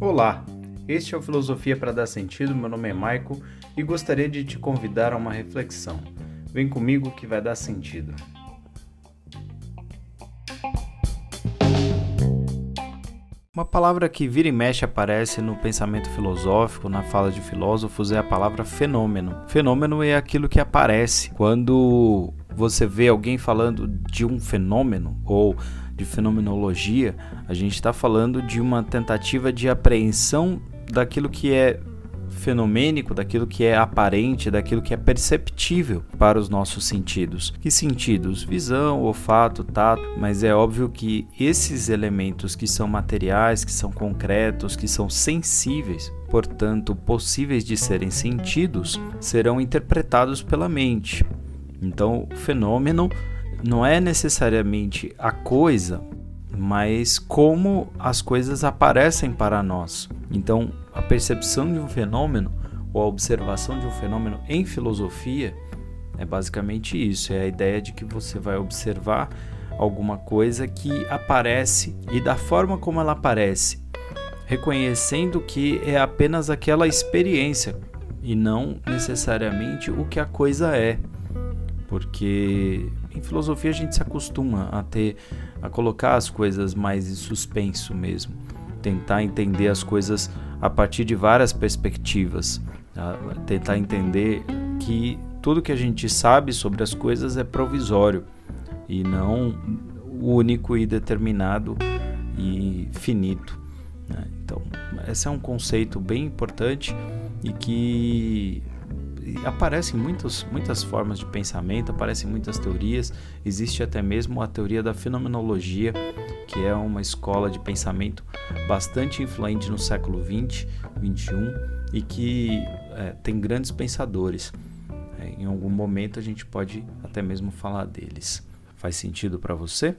Olá, este é o Filosofia para Dar Sentido. Meu nome é Maico e gostaria de te convidar a uma reflexão. Vem comigo que vai dar sentido. Uma palavra que vira e mexe aparece no pensamento filosófico, na fala de filósofos, é a palavra fenômeno. Fenômeno é aquilo que aparece quando você vê alguém falando de um fenômeno ou de fenomenologia, a gente está falando de uma tentativa de apreensão daquilo que é fenomênico, daquilo que é aparente, daquilo que é perceptível para os nossos sentidos. Que sentidos? Visão, olfato, tato, mas é óbvio que esses elementos que são materiais, que são concretos, que são sensíveis, portanto possíveis de serem sentidos, serão interpretados pela mente. Então, o fenômeno não é necessariamente a coisa, mas como as coisas aparecem para nós. Então, a percepção de um fenômeno ou a observação de um fenômeno em filosofia é basicamente isso: é a ideia de que você vai observar alguma coisa que aparece e da forma como ela aparece, reconhecendo que é apenas aquela experiência e não necessariamente o que a coisa é. Porque em filosofia a gente se acostuma a ter a colocar as coisas mais em suspenso mesmo, tentar entender as coisas a partir de várias perspectivas, tá? tentar entender que tudo que a gente sabe sobre as coisas é provisório e não único e determinado e finito. Né? Então, esse é um conceito bem importante e que aparecem muitos, muitas formas de pensamento, aparecem muitas teorias. Existe até mesmo a teoria da fenomenologia, que é uma escola de pensamento bastante influente no século 20, 21 e que é, tem grandes pensadores. É, em algum momento a gente pode até mesmo falar deles. Faz sentido para você?